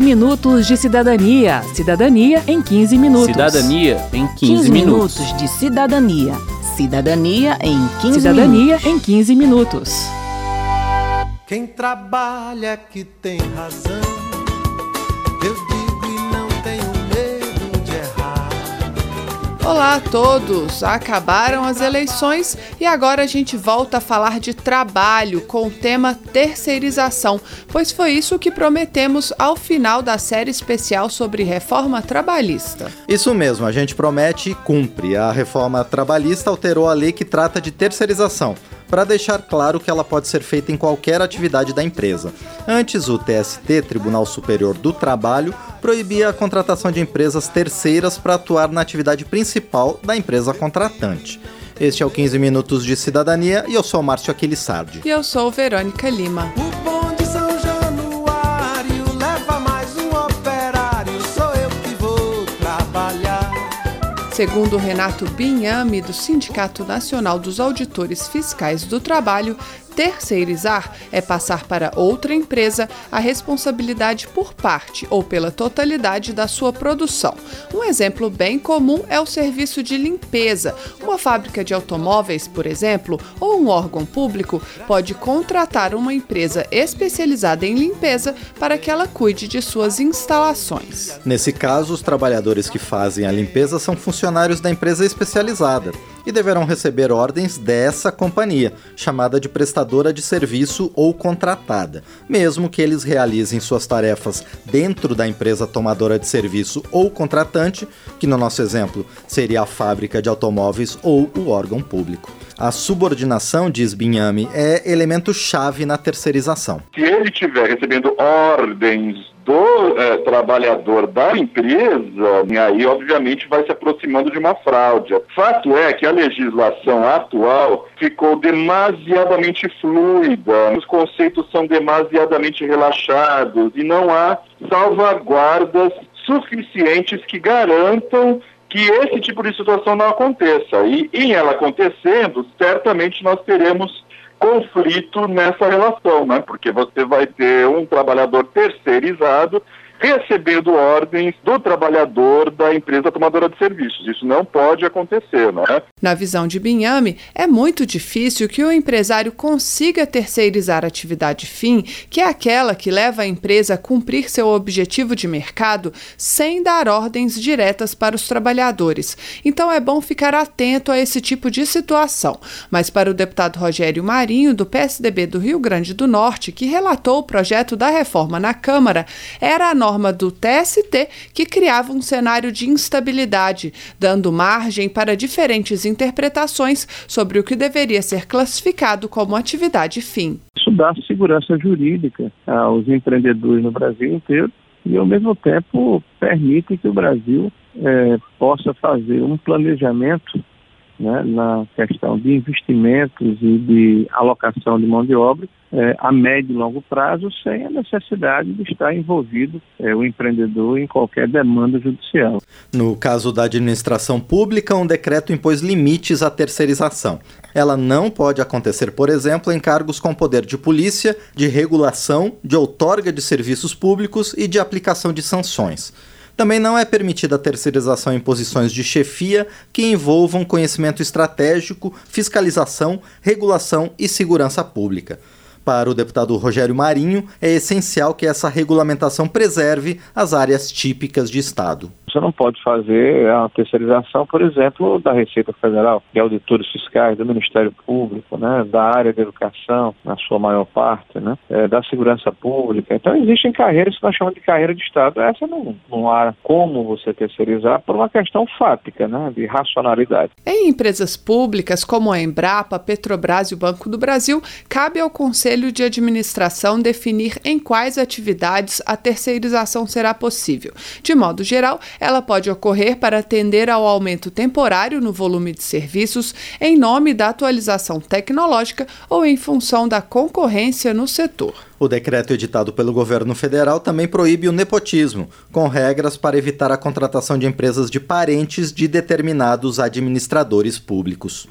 15 minutos de cidadania. Cidadania em 15 minutos. Cidadania em 15, 15 minutos. minutos de cidadania. Cidadania em 15 Cidadania minutos. em 15 minutos. Quem trabalha que tem razão. Eu digo Olá a todos! Acabaram as eleições e agora a gente volta a falar de trabalho com o tema terceirização, pois foi isso que prometemos ao final da série especial sobre reforma trabalhista. Isso mesmo, a gente promete e cumpre. A reforma trabalhista alterou a lei que trata de terceirização, para deixar claro que ela pode ser feita em qualquer atividade da empresa. Antes, o TST, Tribunal Superior do Trabalho, proibia a contratação de empresas terceiras para atuar na atividade principal da empresa contratante. Este é o 15 Minutos de Cidadania e eu sou Márcio Aquilissardi. E eu sou Verônica Lima. Segundo Renato Binhame, do Sindicato Nacional dos Auditores Fiscais do Trabalho, terceirizar é passar para outra empresa a responsabilidade por parte ou pela totalidade da sua produção. Um exemplo bem comum é o serviço de limpeza. Uma fábrica de automóveis, por exemplo, ou um órgão público pode contratar uma empresa especializada em limpeza para que ela cuide de suas instalações. Nesse caso, os trabalhadores que fazem a limpeza são funcionários da empresa especializada e deverão receber ordens dessa companhia, chamada de prestadora de serviço ou contratada, mesmo que eles realizem suas tarefas dentro da empresa tomadora de serviço ou contratante, que no nosso exemplo seria a fábrica de automóveis ou o órgão público. A subordinação, diz Binhame, é elemento chave na terceirização. se ele estiver recebendo ordens do eh, trabalhador da empresa, aí obviamente vai se aproximando de uma fraude. Fato é que a legislação atual ficou demasiadamente fluida, os conceitos são demasiadamente relaxados e não há salvaguardas suficientes que garantam que esse tipo de situação não aconteça. E em ela acontecendo, certamente nós teremos conflito nessa relação, né? Porque você vai ter um trabalhador terceirizado recebendo ordens do trabalhador da empresa tomadora de serviços. Isso não pode acontecer, não é? Na visão de Binhame, é muito difícil que o empresário consiga terceirizar a atividade fim, que é aquela que leva a empresa a cumprir seu objetivo de mercado sem dar ordens diretas para os trabalhadores. Então é bom ficar atento a esse tipo de situação. Mas para o deputado Rogério Marinho, do PSDB do Rio Grande do Norte, que relatou o projeto da reforma na Câmara, era a do TST que criava um cenário de instabilidade, dando margem para diferentes interpretações sobre o que deveria ser classificado como atividade fim. Isso dá segurança jurídica aos empreendedores no Brasil inteiro e, ao mesmo tempo, permite que o Brasil eh, possa fazer um planejamento né, na questão de investimentos e de alocação de mão de obra eh, a médio e longo prazo, sem a necessidade de estar envolvido eh, o empreendedor em qualquer demanda judicial. No caso da administração pública, um decreto impôs limites à terceirização. Ela não pode acontecer, por exemplo, em cargos com poder de polícia, de regulação, de outorga de serviços públicos e de aplicação de sanções. Também não é permitida a terceirização em posições de chefia que envolvam conhecimento estratégico, fiscalização, regulação e segurança pública. Para o deputado Rogério Marinho, é essencial que essa regulamentação preserve as áreas típicas de Estado. Você não pode fazer a terceirização, por exemplo, da Receita Federal, de auditores fiscais, do Ministério Público, né, da área da educação, na sua maior parte, né, é, da segurança pública. Então, existem carreiras que nós chamamos de carreira de Estado. Essa não, não há como você terceirizar por uma questão fática, né, de racionalidade. Em empresas públicas como a Embrapa, Petrobras e o Banco do Brasil, cabe ao Conselho de Administração definir em quais atividades a terceirização será possível. De modo geral, ela pode ocorrer para atender ao aumento temporário no volume de serviços, em nome da atualização tecnológica ou em função da concorrência no setor. O decreto editado pelo governo federal também proíbe o nepotismo, com regras para evitar a contratação de empresas de parentes de determinados administradores públicos.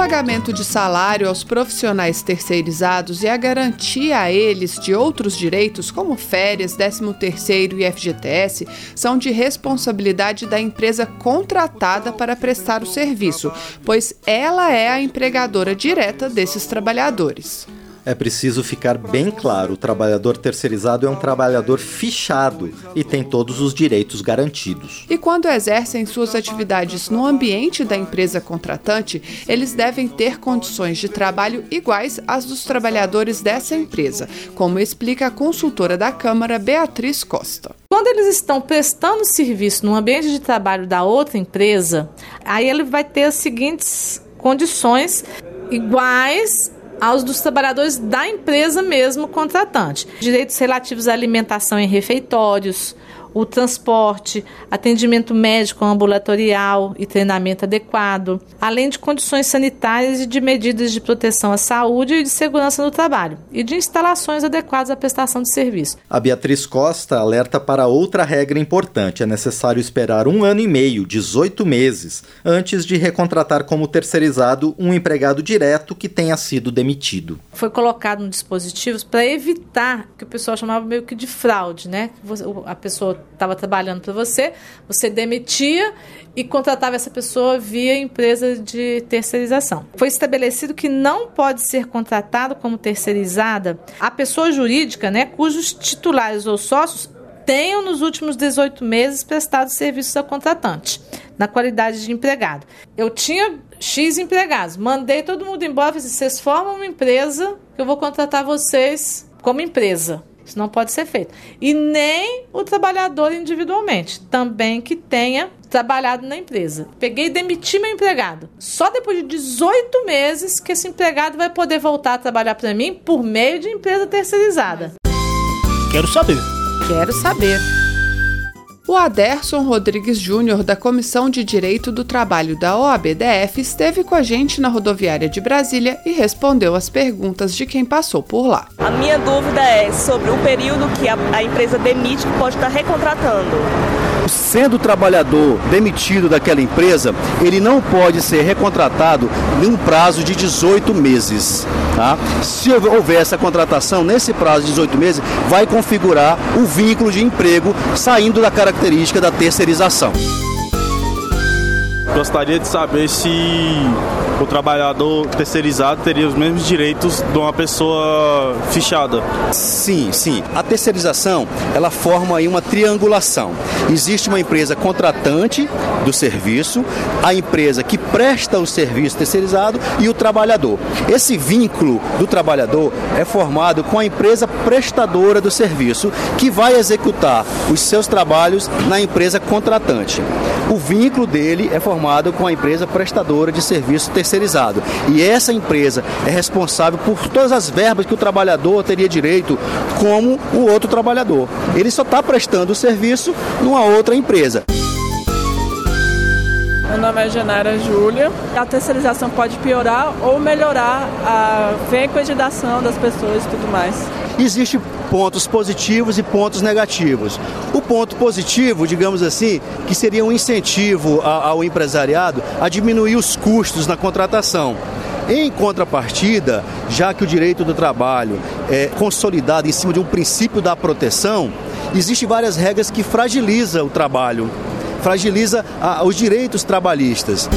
Pagamento de salário aos profissionais terceirizados e a garantia a eles de outros direitos, como férias, 13º e FGTS, são de responsabilidade da empresa contratada para prestar o serviço, pois ela é a empregadora direta desses trabalhadores. É preciso ficar bem claro: o trabalhador terceirizado é um trabalhador fichado e tem todos os direitos garantidos. E quando exercem suas atividades no ambiente da empresa contratante, eles devem ter condições de trabalho iguais às dos trabalhadores dessa empresa, como explica a consultora da Câmara, Beatriz Costa. Quando eles estão prestando serviço no ambiente de trabalho da outra empresa, aí ele vai ter as seguintes condições iguais aos dos trabalhadores da empresa mesmo contratante. Direitos relativos à alimentação em refeitórios, o transporte, atendimento médico ambulatorial e treinamento adequado, além de condições sanitárias e de medidas de proteção à saúde e de segurança no trabalho, e de instalações adequadas à prestação de serviço. A Beatriz Costa alerta para outra regra importante: é necessário esperar um ano e meio, 18 meses, antes de recontratar como terceirizado um empregado direto que tenha sido demitido. Foi colocado no dispositivo para evitar que o pessoal chamava meio que de fraude, né? A pessoa estava trabalhando para você, você demitia e contratava essa pessoa via empresa de terceirização. Foi estabelecido que não pode ser contratado como terceirizada a pessoa jurídica, né, cujos titulares ou sócios tenham nos últimos 18 meses prestado serviços ao contratante, na qualidade de empregado. Eu tinha X empregados, mandei todo mundo embora, falei assim, vocês formam uma empresa que eu vou contratar vocês como empresa. Isso não pode ser feito. E nem o trabalhador individualmente, também que tenha trabalhado na empresa. Peguei e demiti meu empregado. Só depois de 18 meses que esse empregado vai poder voltar a trabalhar para mim por meio de empresa terceirizada. Quero saber. Quero saber. O Aderson Rodrigues Júnior, da Comissão de Direito do Trabalho da OABDF, esteve com a gente na rodoviária de Brasília e respondeu as perguntas de quem passou por lá. A minha dúvida é sobre o período que a, a empresa demite que pode estar recontratando. Sendo o trabalhador demitido daquela empresa, ele não pode ser recontratado em um prazo de 18 meses. Tá? Se houver essa contratação nesse prazo de 18 meses, vai configurar o vínculo de emprego saindo da característica da terceirização. Gostaria de saber se o trabalhador terceirizado teria os mesmos direitos de uma pessoa fichada. Sim, sim. A terceirização, ela forma aí uma triangulação. Existe uma empresa contratante do serviço, a empresa que presta o serviço terceirizado e o trabalhador. Esse vínculo do trabalhador é formado com a empresa prestadora do serviço, que vai executar os seus trabalhos na empresa contratante. O vínculo dele é formado com a empresa prestadora de serviço terceirizado. E essa empresa é responsável por todas as verbas que o trabalhador teria direito, como o outro trabalhador. Ele só está prestando o serviço numa outra empresa. Meu nome é Genara Júlia. A terceirização pode piorar ou melhorar a frequentização das pessoas e tudo mais. Existem pontos positivos e pontos negativos. O ponto positivo, digamos assim, que seria um incentivo ao empresariado a diminuir os custos na contratação. Em contrapartida, já que o direito do trabalho é consolidado em cima de um princípio da proteção, existem várias regras que fragilizam o trabalho fragiliza os direitos trabalhistas.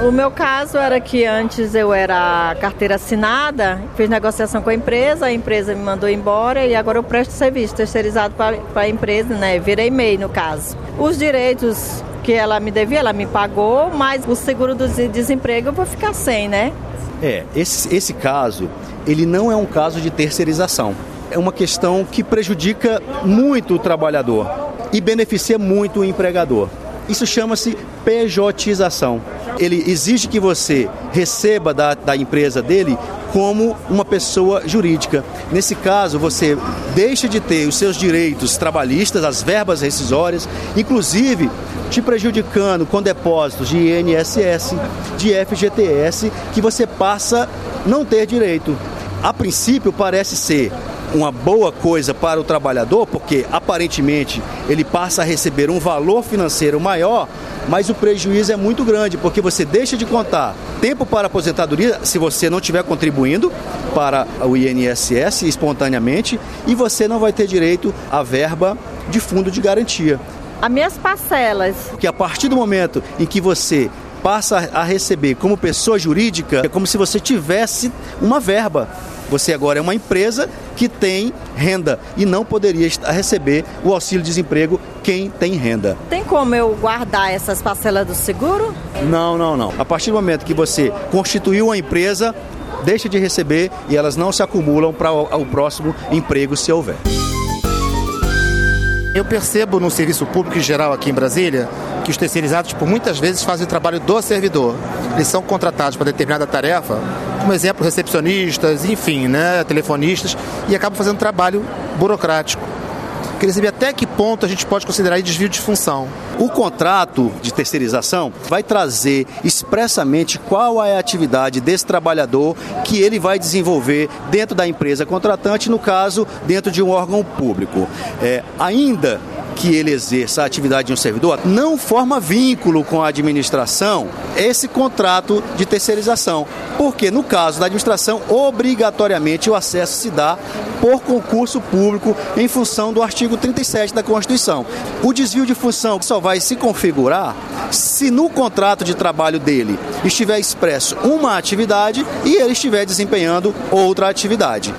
O meu caso era que antes eu era carteira assinada, fiz negociação com a empresa, a empresa me mandou embora e agora eu presto serviço terceirizado para a empresa, né? Virei MEI no caso. Os direitos que ela me devia, ela me pagou, mas o seguro do desemprego eu vou ficar sem, né? É, esse, esse caso, ele não é um caso de terceirização. É uma questão que prejudica muito o trabalhador e beneficia muito o empregador. Isso chama-se pejotização. Ele exige que você receba da, da empresa dele como uma pessoa jurídica. Nesse caso, você deixa de ter os seus direitos trabalhistas, as verbas rescisórias, inclusive te prejudicando com depósitos de INSS, de FGTS, que você passa não ter direito. A princípio parece ser uma boa coisa para o trabalhador, porque aparentemente ele passa a receber um valor financeiro maior, mas o prejuízo é muito grande, porque você deixa de contar tempo para aposentadoria se você não estiver contribuindo para o INSS espontaneamente e você não vai ter direito à verba de fundo de garantia. As minhas parcelas. Que a partir do momento em que você passa a receber como pessoa jurídica, é como se você tivesse uma verba. Você agora é uma empresa que tem renda e não poderia receber o auxílio-desemprego quem tem renda. Tem como eu guardar essas parcelas do seguro? Não, não, não. A partir do momento que você constituiu uma empresa, deixa de receber e elas não se acumulam para o próximo emprego se houver. Eu percebo no serviço público em geral aqui em Brasília que os terceirizados, por muitas vezes, fazem o trabalho do servidor. Eles são contratados para determinada tarefa, como exemplo, recepcionistas, enfim, né, telefonistas, e acabam fazendo trabalho burocrático. Queria saber até que ponto a gente pode considerar desvio de função. O contrato de terceirização vai trazer expressamente qual é a atividade desse trabalhador que ele vai desenvolver dentro da empresa contratante, no caso, dentro de um órgão público. É, ainda que ele exerça a atividade de um servidor, não forma vínculo com a administração esse contrato de terceirização. Porque, no caso da administração, obrigatoriamente o acesso se dá por concurso público em função do artigo 37 da Constituição. O desvio de função só vai se configurar se no contrato de trabalho dele estiver expresso uma atividade e ele estiver desempenhando outra atividade.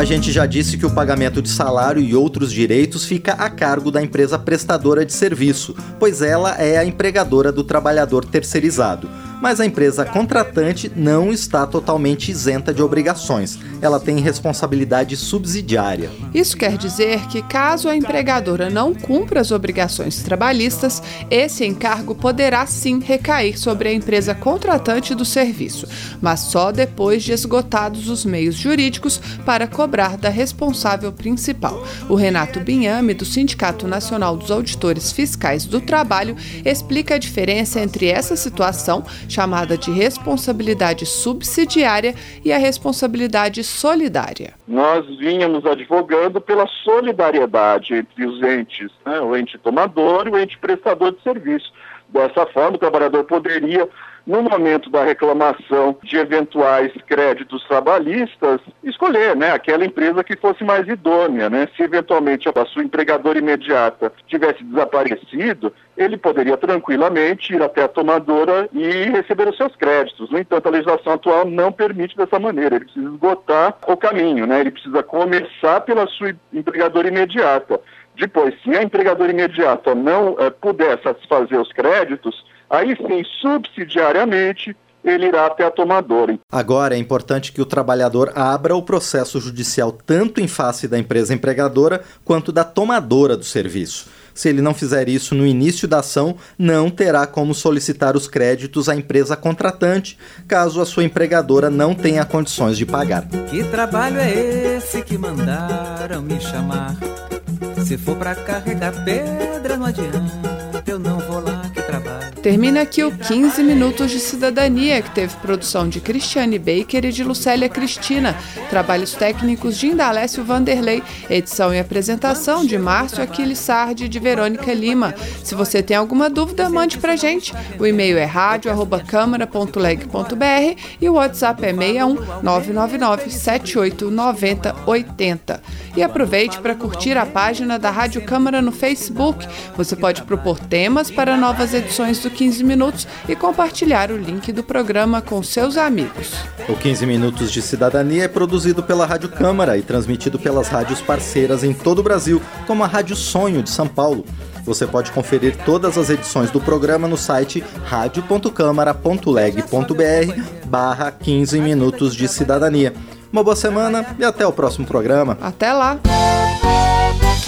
A gente já disse que o pagamento de salário e outros direitos fica a cargo da empresa prestadora de serviço, pois ela é a empregadora do trabalhador terceirizado mas a empresa contratante não está totalmente isenta de obrigações. Ela tem responsabilidade subsidiária. Isso quer dizer que, caso a empregadora não cumpra as obrigações trabalhistas, esse encargo poderá sim recair sobre a empresa contratante do serviço, mas só depois de esgotados os meios jurídicos para cobrar da responsável principal. O Renato Binhame, do Sindicato Nacional dos Auditores Fiscais do Trabalho, explica a diferença entre essa situação chamada de responsabilidade subsidiária e a responsabilidade solidária. Nós vínhamos advogando pela solidariedade entre os entes, né, o ente tomador e o ente prestador de serviço. Dessa forma, o trabalhador poderia no momento da reclamação de eventuais créditos trabalhistas, escolher né, aquela empresa que fosse mais idônea. Né? Se eventualmente a sua empregadora imediata tivesse desaparecido, ele poderia tranquilamente ir até a tomadora e receber os seus créditos. No entanto, a legislação atual não permite dessa maneira. Ele precisa esgotar o caminho, né? ele precisa começar pela sua empregadora imediata. Depois, se a empregadora imediata não eh, puder satisfazer os créditos, aí sim, subsidiariamente, ele irá até a tomadora. Agora é importante que o trabalhador abra o processo judicial tanto em face da empresa empregadora quanto da tomadora do serviço. Se ele não fizer isso no início da ação, não terá como solicitar os créditos à empresa contratante, caso a sua empregadora não tenha condições de pagar. Que trabalho é esse que mandaram me chamar? Se for para carregar pedra, não adianta, eu não vou lá trabalho. Termina aqui o 15 Minutos de Cidadania, que teve produção de Cristiane Baker e de Lucélia Cristina, trabalhos técnicos de Indalécio Vanderlei, edição e apresentação de Márcio Aquiles Sardi e de Verônica Lima. Se você tem alguma dúvida, mande pra gente. O e-mail é rádio.câmara.leg.br e o WhatsApp é 61 999 78 90 80. E aproveite para curtir a página da Rádio Câmara no Facebook. Você pode propor temas para novas edições do 15 Minutos e compartilhar o link do programa com seus amigos. O 15 Minutos de Cidadania é produzido pela Rádio Câmara e transmitido pelas rádios parceiras em todo o Brasil, como a Rádio Sonho de São Paulo. Você pode conferir todas as edições do programa no site radio.câmara.leg.br barra 15 Minutos de Cidadania. Uma boa semana e até o próximo programa. Até lá!